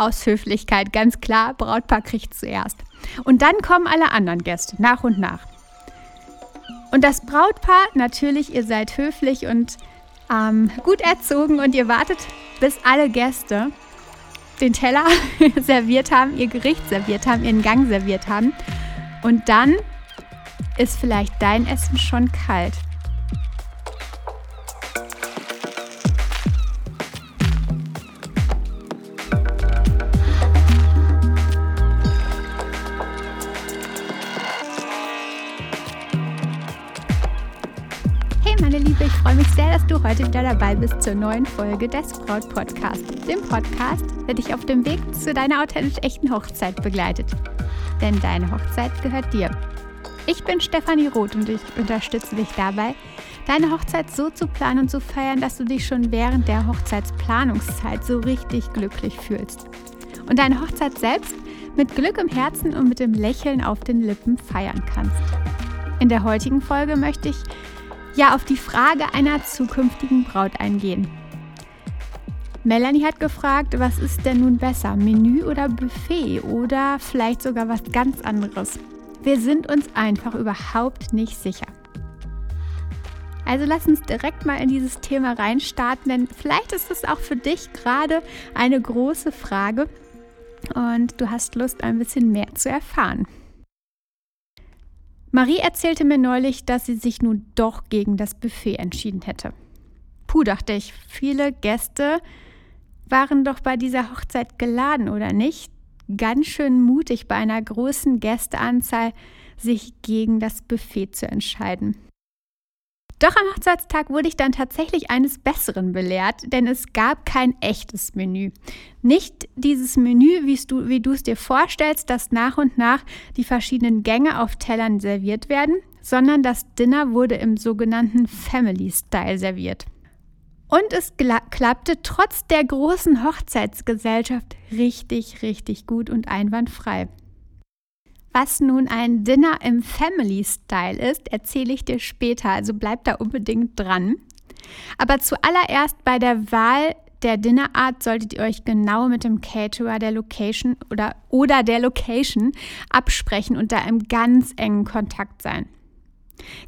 aus Höflichkeit, ganz klar, Brautpaar kriegt zuerst. Und dann kommen alle anderen Gäste, nach und nach. Und das Brautpaar, natürlich, ihr seid höflich und ähm, gut erzogen und ihr wartet, bis alle Gäste den Teller serviert haben, ihr Gericht serviert haben, ihren Gang serviert haben. Und dann ist vielleicht dein Essen schon kalt. Meine Liebe, ich freue mich sehr, dass du heute wieder dabei bist zur neuen Folge des Braut Podcast, dem Podcast, der dich auf dem Weg zu deiner authentisch echten Hochzeit begleitet. Denn deine Hochzeit gehört dir. Ich bin Stefanie Roth und ich unterstütze dich dabei, deine Hochzeit so zu planen und zu feiern, dass du dich schon während der Hochzeitsplanungszeit so richtig glücklich fühlst. Und deine Hochzeit selbst mit Glück im Herzen und mit dem Lächeln auf den Lippen feiern kannst. In der heutigen Folge möchte ich ja auf die Frage einer zukünftigen Braut eingehen. Melanie hat gefragt, was ist denn nun besser, Menü oder Buffet oder vielleicht sogar was ganz anderes. Wir sind uns einfach überhaupt nicht sicher. Also lass uns direkt mal in dieses Thema reinstarten, denn vielleicht ist es auch für dich gerade eine große Frage und du hast Lust, ein bisschen mehr zu erfahren. Marie erzählte mir neulich, dass sie sich nun doch gegen das Buffet entschieden hätte. Puh, dachte ich, viele Gäste waren doch bei dieser Hochzeit geladen, oder nicht? Ganz schön mutig bei einer großen Gästeanzahl sich gegen das Buffet zu entscheiden. Doch am Hochzeitstag wurde ich dann tatsächlich eines Besseren belehrt, denn es gab kein echtes Menü. Nicht dieses Menü, du, wie du es dir vorstellst, dass nach und nach die verschiedenen Gänge auf Tellern serviert werden, sondern das Dinner wurde im sogenannten Family Style serviert. Und es klappte trotz der großen Hochzeitsgesellschaft richtig, richtig gut und einwandfrei. Was nun ein Dinner im Family Style ist, erzähle ich dir später, also bleib da unbedingt dran. Aber zuallererst bei der Wahl der Dinnerart solltet ihr euch genau mit dem Caterer der Location oder, oder der Location absprechen und da im ganz engen Kontakt sein.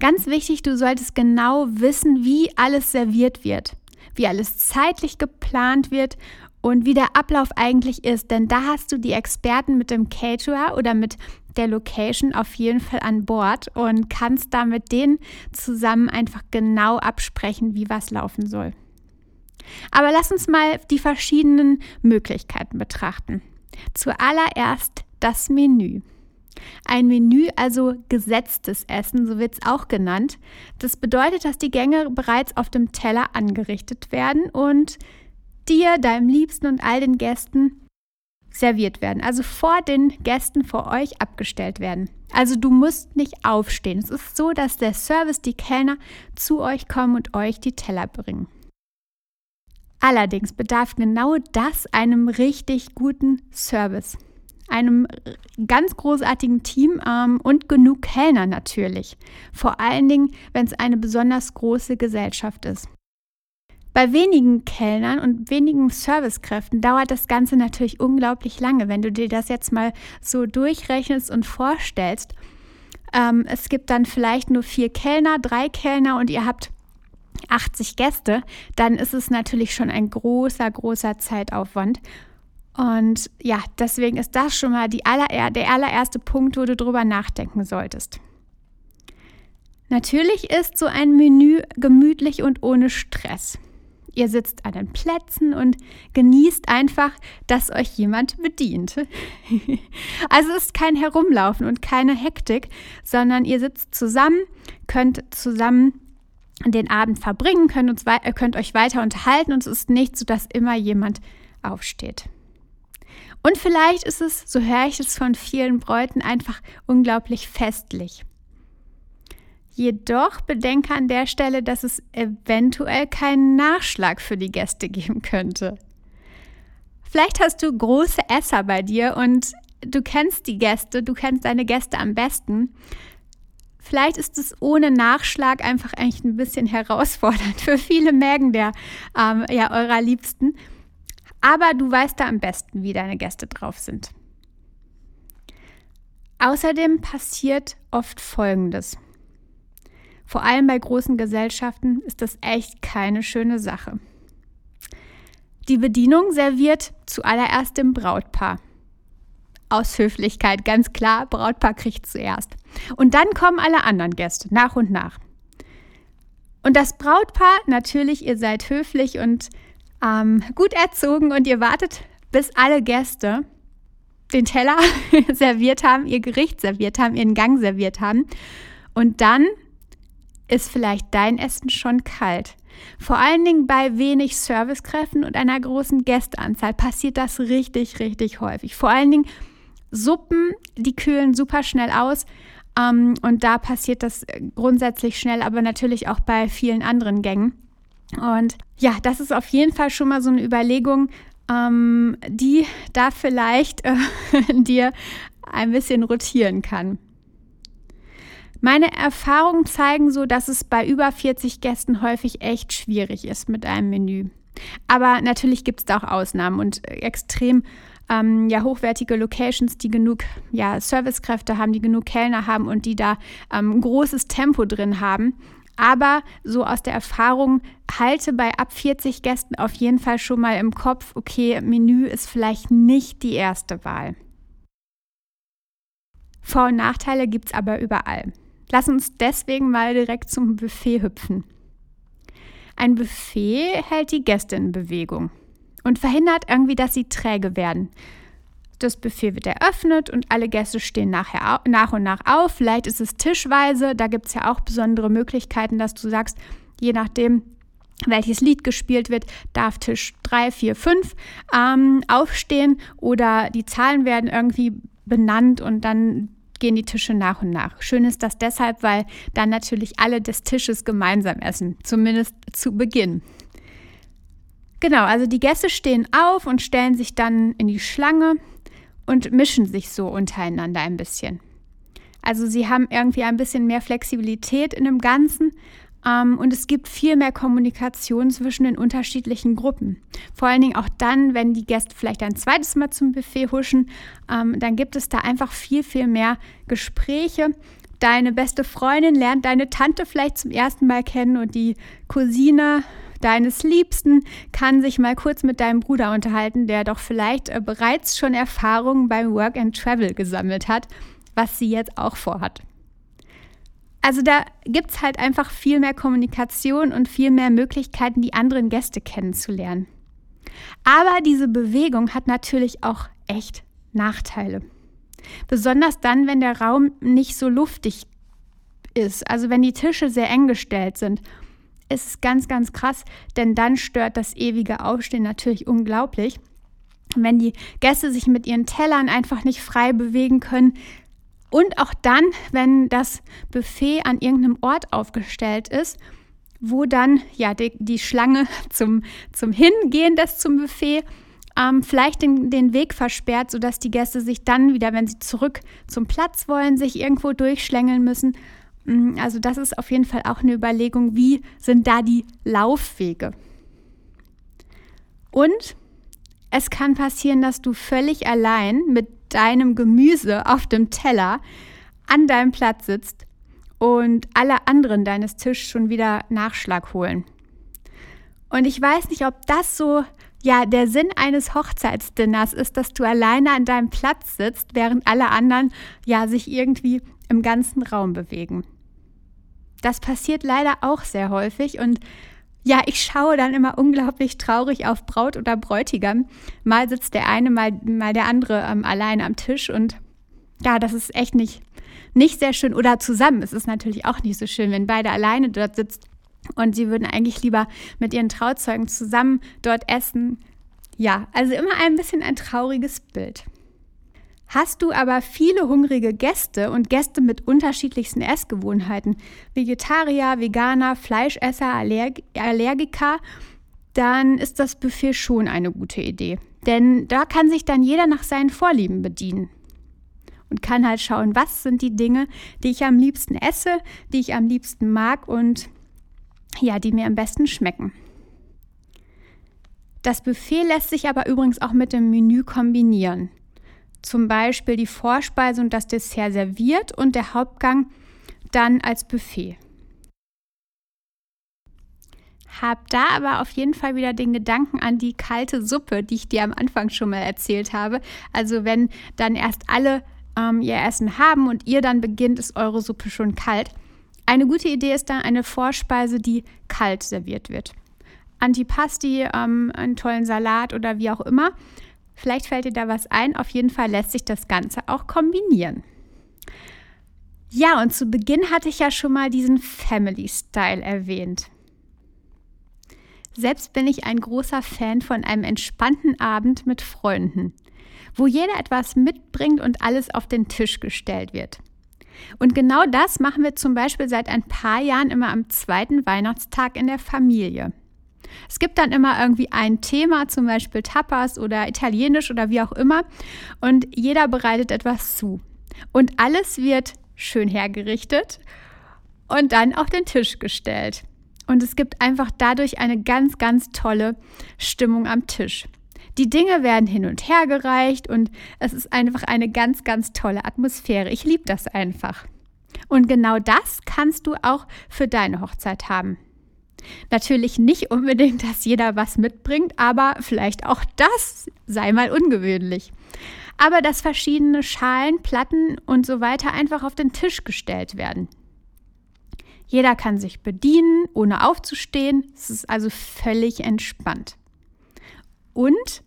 Ganz wichtig, du solltest genau wissen, wie alles serviert wird, wie alles zeitlich geplant wird und wie der Ablauf eigentlich ist, denn da hast du die Experten mit dem Caterer oder mit der Location auf jeden Fall an Bord und kannst da mit denen zusammen einfach genau absprechen, wie was laufen soll. Aber lass uns mal die verschiedenen Möglichkeiten betrachten. Zuallererst das Menü. Ein Menü, also gesetztes Essen, so wird es auch genannt. Das bedeutet, dass die Gänge bereits auf dem Teller angerichtet werden und dir, deinem Liebsten und all den Gästen serviert werden, also vor den Gästen vor euch abgestellt werden. Also du musst nicht aufstehen. Es ist so, dass der Service, die Kellner zu euch kommen und euch die Teller bringen. Allerdings bedarf genau das einem richtig guten Service, einem ganz großartigen Team ähm, und genug Kellner natürlich. Vor allen Dingen, wenn es eine besonders große Gesellschaft ist. Bei wenigen Kellnern und wenigen Servicekräften dauert das Ganze natürlich unglaublich lange, wenn du dir das jetzt mal so durchrechnest und vorstellst. Ähm, es gibt dann vielleicht nur vier Kellner, drei Kellner und ihr habt 80 Gäste, dann ist es natürlich schon ein großer, großer Zeitaufwand. Und ja, deswegen ist das schon mal aller, der allererste Punkt, wo du drüber nachdenken solltest. Natürlich ist so ein Menü gemütlich und ohne Stress. Ihr sitzt an den Plätzen und genießt einfach, dass euch jemand bedient. also es ist kein Herumlaufen und keine Hektik, sondern ihr sitzt zusammen, könnt zusammen den Abend verbringen, könnt, uns, könnt euch weiter unterhalten und es ist nicht so, dass immer jemand aufsteht. Und vielleicht ist es, so höre ich es von vielen Bräuten, einfach unglaublich festlich. Jedoch bedenke an der Stelle, dass es eventuell keinen Nachschlag für die Gäste geben könnte. Vielleicht hast du große Esser bei dir und du kennst die Gäste, du kennst deine Gäste am besten. Vielleicht ist es ohne Nachschlag einfach eigentlich ein bisschen herausfordernd für viele Mägen der ähm, ja, eurer Liebsten. Aber du weißt da am besten, wie deine Gäste drauf sind. Außerdem passiert oft Folgendes. Vor allem bei großen Gesellschaften ist das echt keine schöne Sache. Die Bedienung serviert zuallererst dem Brautpaar. Aus Höflichkeit, ganz klar, Brautpaar kriegt zuerst. Und dann kommen alle anderen Gäste, nach und nach. Und das Brautpaar, natürlich, ihr seid höflich und ähm, gut erzogen und ihr wartet, bis alle Gäste den Teller serviert haben, ihr Gericht serviert haben, ihren Gang serviert haben. Und dann ist vielleicht dein Essen schon kalt. Vor allen Dingen bei wenig Servicekräften und einer großen Gästeanzahl passiert das richtig, richtig häufig. Vor allen Dingen Suppen, die kühlen super schnell aus. Ähm, und da passiert das grundsätzlich schnell, aber natürlich auch bei vielen anderen Gängen. Und ja, das ist auf jeden Fall schon mal so eine Überlegung, ähm, die da vielleicht äh, dir ein bisschen rotieren kann. Meine Erfahrungen zeigen so, dass es bei über 40 Gästen häufig echt schwierig ist mit einem Menü. Aber natürlich gibt es da auch Ausnahmen und extrem ähm, ja, hochwertige Locations, die genug ja, Servicekräfte haben, die genug Kellner haben und die da ähm, großes Tempo drin haben. Aber so aus der Erfahrung halte bei ab 40 Gästen auf jeden Fall schon mal im Kopf, okay, Menü ist vielleicht nicht die erste Wahl. Vor- und Nachteile gibt es aber überall. Lass uns deswegen mal direkt zum Buffet hüpfen. Ein Buffet hält die Gäste in Bewegung und verhindert irgendwie, dass sie träge werden. Das Buffet wird eröffnet und alle Gäste stehen nachher nach und nach auf. Vielleicht ist es tischweise. Da gibt es ja auch besondere Möglichkeiten, dass du sagst, je nachdem, welches Lied gespielt wird, darf Tisch 3, 4, 5 ähm, aufstehen oder die Zahlen werden irgendwie benannt und dann gehen die Tische nach und nach. Schön ist das deshalb, weil dann natürlich alle des Tisches gemeinsam essen, zumindest zu Beginn. Genau, also die Gäste stehen auf und stellen sich dann in die Schlange und mischen sich so untereinander ein bisschen. Also sie haben irgendwie ein bisschen mehr Flexibilität in dem Ganzen ähm, und es gibt viel mehr Kommunikation zwischen den unterschiedlichen Gruppen. Vor allen Dingen auch dann, wenn die Gäste vielleicht ein zweites Mal zum Buffet huschen, ähm, dann gibt es da einfach viel, viel mehr Gespräche. Deine beste Freundin lernt deine Tante vielleicht zum ersten Mal kennen und die Cousine deines Liebsten kann sich mal kurz mit deinem Bruder unterhalten, der doch vielleicht äh, bereits schon Erfahrungen beim Work and Travel gesammelt hat, was sie jetzt auch vorhat. Also da gibt es halt einfach viel mehr Kommunikation und viel mehr Möglichkeiten, die anderen Gäste kennenzulernen. Aber diese Bewegung hat natürlich auch echt Nachteile. Besonders dann, wenn der Raum nicht so luftig ist, also wenn die Tische sehr eng gestellt sind. Ist es ganz, ganz krass, denn dann stört das ewige Aufstehen natürlich unglaublich. Wenn die Gäste sich mit ihren Tellern einfach nicht frei bewegen können, und auch dann, wenn das Buffet an irgendeinem Ort aufgestellt ist, wo dann ja die, die Schlange zum, zum Hingehen des zum Buffet ähm, vielleicht den, den Weg versperrt, sodass die Gäste sich dann wieder, wenn sie zurück zum Platz wollen, sich irgendwo durchschlängeln müssen. Mm, also das ist auf jeden Fall auch eine Überlegung, wie sind da die Laufwege. Und es kann passieren, dass du völlig allein mit deinem Gemüse auf dem Teller an deinem Platz sitzt und alle anderen deines Tisches schon wieder Nachschlag holen. Und ich weiß nicht, ob das so ja der Sinn eines Hochzeitsdinners ist, dass du alleine an deinem Platz sitzt, während alle anderen ja sich irgendwie im ganzen Raum bewegen. Das passiert leider auch sehr häufig und ja, ich schaue dann immer unglaublich traurig auf Braut oder Bräutigam. Mal sitzt der eine, mal, mal der andere ähm, allein am Tisch und ja, das ist echt nicht, nicht sehr schön. Oder zusammen. Es ist natürlich auch nicht so schön, wenn beide alleine dort sitzen und sie würden eigentlich lieber mit ihren Trauzeugen zusammen dort essen. Ja, also immer ein bisschen ein trauriges Bild. Hast du aber viele hungrige Gäste und Gäste mit unterschiedlichsten Essgewohnheiten, Vegetarier, Veganer, Fleischesser, Allerg Allergiker, dann ist das Buffet schon eine gute Idee. Denn da kann sich dann jeder nach seinen Vorlieben bedienen und kann halt schauen, was sind die Dinge, die ich am liebsten esse, die ich am liebsten mag und ja, die mir am besten schmecken. Das Buffet lässt sich aber übrigens auch mit dem Menü kombinieren. Zum Beispiel die Vorspeise und das Dessert serviert und der Hauptgang dann als Buffet. Hab da aber auf jeden Fall wieder den Gedanken an die kalte Suppe, die ich dir am Anfang schon mal erzählt habe. Also wenn dann erst alle ähm, ihr Essen haben und ihr dann beginnt, ist eure Suppe schon kalt. Eine gute Idee ist dann eine Vorspeise, die kalt serviert wird. Antipasti, ähm, einen tollen Salat oder wie auch immer. Vielleicht fällt dir da was ein. Auf jeden Fall lässt sich das Ganze auch kombinieren. Ja, und zu Beginn hatte ich ja schon mal diesen Family Style erwähnt. Selbst bin ich ein großer Fan von einem entspannten Abend mit Freunden, wo jeder etwas mitbringt und alles auf den Tisch gestellt wird. Und genau das machen wir zum Beispiel seit ein paar Jahren immer am zweiten Weihnachtstag in der Familie. Es gibt dann immer irgendwie ein Thema, zum Beispiel Tapas oder Italienisch oder wie auch immer, und jeder bereitet etwas zu. Und alles wird schön hergerichtet und dann auf den Tisch gestellt. Und es gibt einfach dadurch eine ganz, ganz tolle Stimmung am Tisch. Die Dinge werden hin und her gereicht und es ist einfach eine ganz, ganz tolle Atmosphäre. Ich liebe das einfach. Und genau das kannst du auch für deine Hochzeit haben. Natürlich nicht unbedingt, dass jeder was mitbringt, aber vielleicht auch das sei mal ungewöhnlich. Aber dass verschiedene Schalen, Platten und so weiter einfach auf den Tisch gestellt werden. Jeder kann sich bedienen, ohne aufzustehen. Es ist also völlig entspannt. Und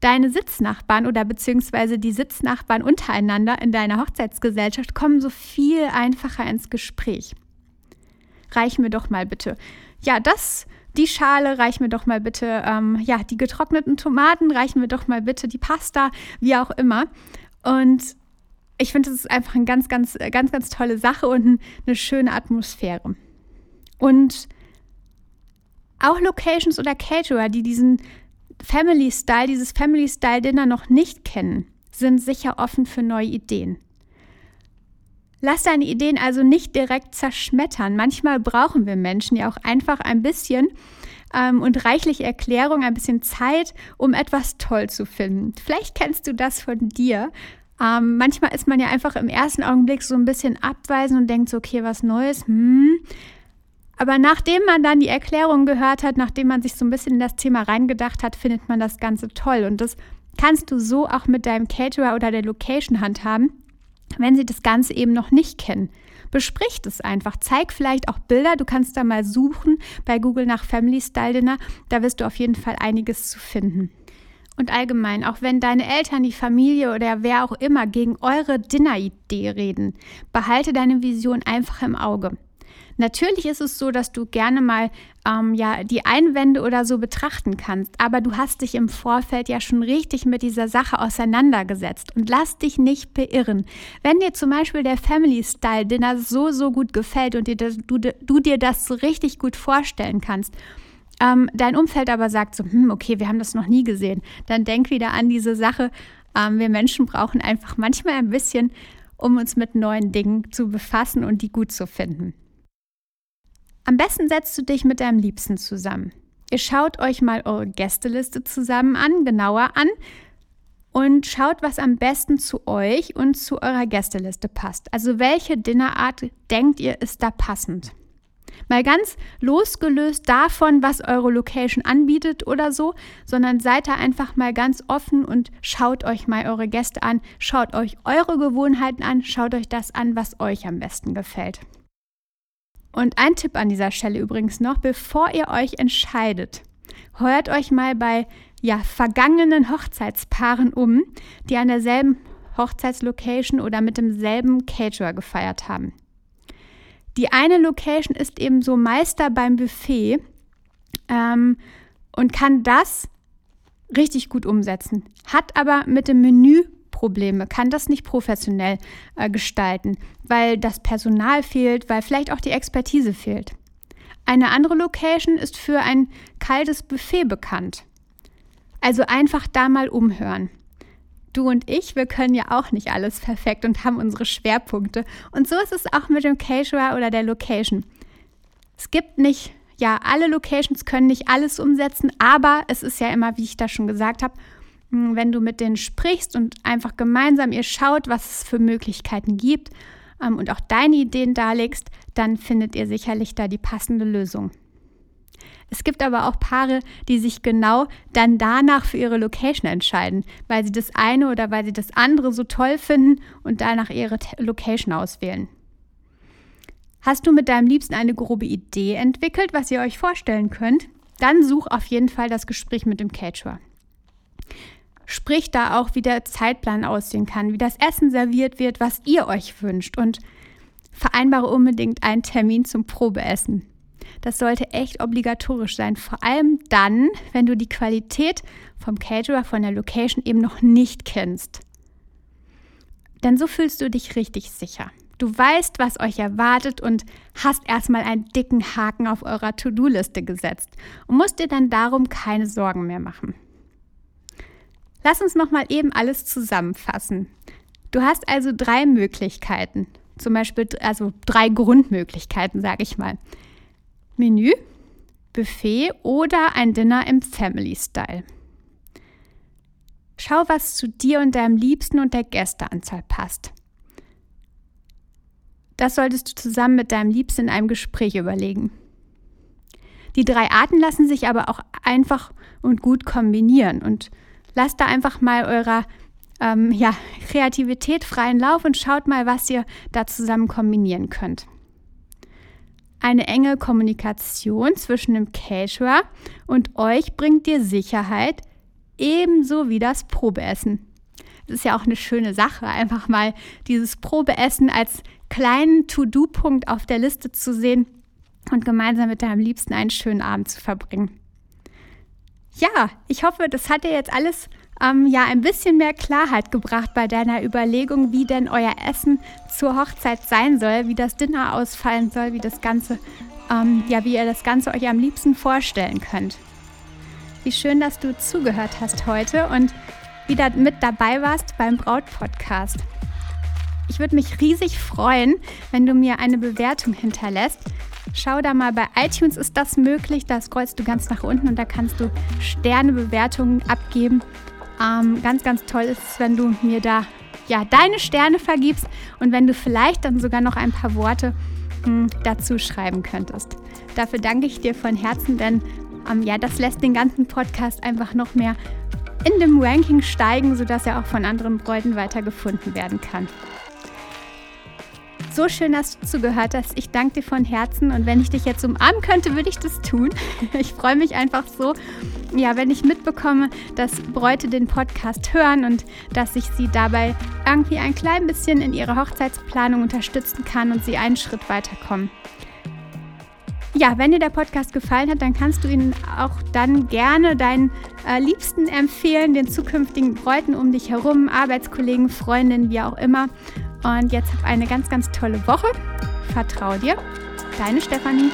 deine Sitznachbarn oder beziehungsweise die Sitznachbarn untereinander in deiner Hochzeitsgesellschaft kommen so viel einfacher ins Gespräch. Reich mir doch mal bitte ja, das, die Schale, reich mir doch mal bitte, ähm, ja, die getrockneten Tomaten, reich mir doch mal bitte die Pasta, wie auch immer. Und ich finde, das ist einfach eine ganz, ganz, ganz, ganz tolle Sache und eine schöne Atmosphäre. Und auch Locations oder Caterer, die diesen Family Style, dieses Family Style Dinner noch nicht kennen, sind sicher offen für neue Ideen. Lass deine Ideen also nicht direkt zerschmettern. Manchmal brauchen wir Menschen ja auch einfach ein bisschen ähm, und reichlich Erklärung, ein bisschen Zeit, um etwas toll zu finden. Vielleicht kennst du das von dir. Ähm, manchmal ist man ja einfach im ersten Augenblick so ein bisschen abweisend und denkt so, okay, was Neues. Hm. Aber nachdem man dann die Erklärung gehört hat, nachdem man sich so ein bisschen in das Thema reingedacht hat, findet man das Ganze toll. Und das kannst du so auch mit deinem Caterer oder der Location handhaben wenn sie das Ganze eben noch nicht kennen. Besprich es einfach. Zeig vielleicht auch Bilder. Du kannst da mal suchen bei Google nach Family Style Dinner. Da wirst du auf jeden Fall einiges zu finden. Und allgemein, auch wenn deine Eltern, die Familie oder wer auch immer gegen eure Dinner-Idee reden, behalte deine Vision einfach im Auge. Natürlich ist es so, dass du gerne mal ähm, ja, die Einwände oder so betrachten kannst, aber du hast dich im Vorfeld ja schon richtig mit dieser Sache auseinandergesetzt und lass dich nicht beirren. Wenn dir zum Beispiel der Family Style Dinner so, so gut gefällt und dir das, du, du dir das so richtig gut vorstellen kannst, ähm, dein Umfeld aber sagt so, hm, okay, wir haben das noch nie gesehen, dann denk wieder an diese Sache. Ähm, wir Menschen brauchen einfach manchmal ein bisschen, um uns mit neuen Dingen zu befassen und die gut zu finden. Am besten setzt du dich mit deinem Liebsten zusammen. Ihr schaut euch mal eure Gästeliste zusammen an, genauer an und schaut, was am besten zu euch und zu eurer Gästeliste passt. Also welche Dinnerart denkt ihr ist da passend? Mal ganz losgelöst davon, was eure Location anbietet oder so, sondern seid da einfach mal ganz offen und schaut euch mal eure Gäste an, schaut euch eure Gewohnheiten an, schaut euch das an, was euch am besten gefällt. Und ein Tipp an dieser Stelle übrigens noch, bevor ihr euch entscheidet, heuert euch mal bei ja, vergangenen Hochzeitspaaren um, die an derselben Hochzeitslocation oder mit demselben Caterer gefeiert haben. Die eine Location ist eben so Meister beim Buffet ähm, und kann das richtig gut umsetzen, hat aber mit dem Menü Probleme, kann das nicht professionell äh, gestalten, weil das Personal fehlt, weil vielleicht auch die Expertise fehlt. Eine andere Location ist für ein kaltes Buffet bekannt. Also einfach da mal umhören. Du und ich, wir können ja auch nicht alles perfekt und haben unsere Schwerpunkte. Und so ist es auch mit dem Caterer oder der Location. Es gibt nicht ja, alle Locations können nicht alles umsetzen, aber es ist ja immer, wie ich da schon gesagt habe, wenn du mit denen sprichst und einfach gemeinsam ihr schaut, was es für Möglichkeiten gibt ähm, und auch deine Ideen darlegst, dann findet ihr sicherlich da die passende Lösung. Es gibt aber auch Paare, die sich genau dann danach für ihre Location entscheiden, weil sie das eine oder weil sie das andere so toll finden und danach ihre Location auswählen. Hast du mit deinem Liebsten eine grobe Idee entwickelt, was ihr euch vorstellen könnt? Dann such auf jeden Fall das Gespräch mit dem Caterer. Sprich da auch, wie der Zeitplan aussehen kann, wie das Essen serviert wird, was ihr euch wünscht und vereinbare unbedingt einen Termin zum Probeessen. Das sollte echt obligatorisch sein, vor allem dann, wenn du die Qualität vom Caterer, von der Location eben noch nicht kennst. Denn so fühlst du dich richtig sicher. Du weißt, was euch erwartet und hast erstmal einen dicken Haken auf eurer To-Do-Liste gesetzt und musst dir dann darum keine Sorgen mehr machen. Lass uns noch mal eben alles zusammenfassen. Du hast also drei Möglichkeiten, zum Beispiel also drei Grundmöglichkeiten, sage ich mal. Menü, Buffet oder ein Dinner im Family Style. Schau, was zu dir und deinem Liebsten und der Gästeanzahl passt. Das solltest du zusammen mit deinem Liebsten in einem Gespräch überlegen. Die drei Arten lassen sich aber auch einfach und gut kombinieren und lasst da einfach mal eurer ähm, ja, Kreativität freien Lauf und schaut mal, was ihr da zusammen kombinieren könnt eine enge Kommunikation zwischen dem Caterer und euch bringt dir Sicherheit, ebenso wie das Probeessen. Das ist ja auch eine schöne Sache, einfach mal dieses Probeessen als kleinen To-Do-Punkt auf der Liste zu sehen und gemeinsam mit deinem Liebsten einen schönen Abend zu verbringen. Ja, ich hoffe, das hat dir jetzt alles ähm, ja ein bisschen mehr Klarheit gebracht bei deiner Überlegung, wie denn euer Essen zur Hochzeit sein soll, wie das Dinner ausfallen soll, wie das Ganze, ähm, ja, wie ihr das Ganze euch am liebsten vorstellen könnt. Wie schön, dass du zugehört hast heute und wieder mit dabei warst beim Braut-Podcast. Ich würde mich riesig freuen, wenn du mir eine Bewertung hinterlässt. Schau da mal bei iTunes ist das möglich. Da scrollst du ganz nach unten und da kannst du Sternebewertungen abgeben. Ähm, ganz, ganz toll ist es, wenn du mir da ja, deine Sterne vergibst und wenn du vielleicht dann sogar noch ein paar Worte mh, hm, dazu schreiben könntest. Dafür danke ich dir von Herzen, denn ähm, ja, das lässt den ganzen Podcast einfach noch mehr in dem Ranking steigen, sodass er auch von anderen Bräuten weiter gefunden werden kann. So schön, dass du zugehört hast. Ich danke dir von Herzen und wenn ich dich jetzt umarmen könnte, würde ich das tun. Ich freue mich einfach so, ja, wenn ich mitbekomme, dass Bräute den Podcast hören und dass ich sie dabei irgendwie ein klein bisschen in ihrer Hochzeitsplanung unterstützen kann und sie einen Schritt weiterkommen. Ja, wenn dir der Podcast gefallen hat, dann kannst du ihn auch dann gerne deinen äh, Liebsten empfehlen, den zukünftigen Bräuten um dich herum, Arbeitskollegen, Freundinnen, wie auch immer. Und jetzt hab eine ganz, ganz tolle Woche. Vertrau dir. Deine Stefanie.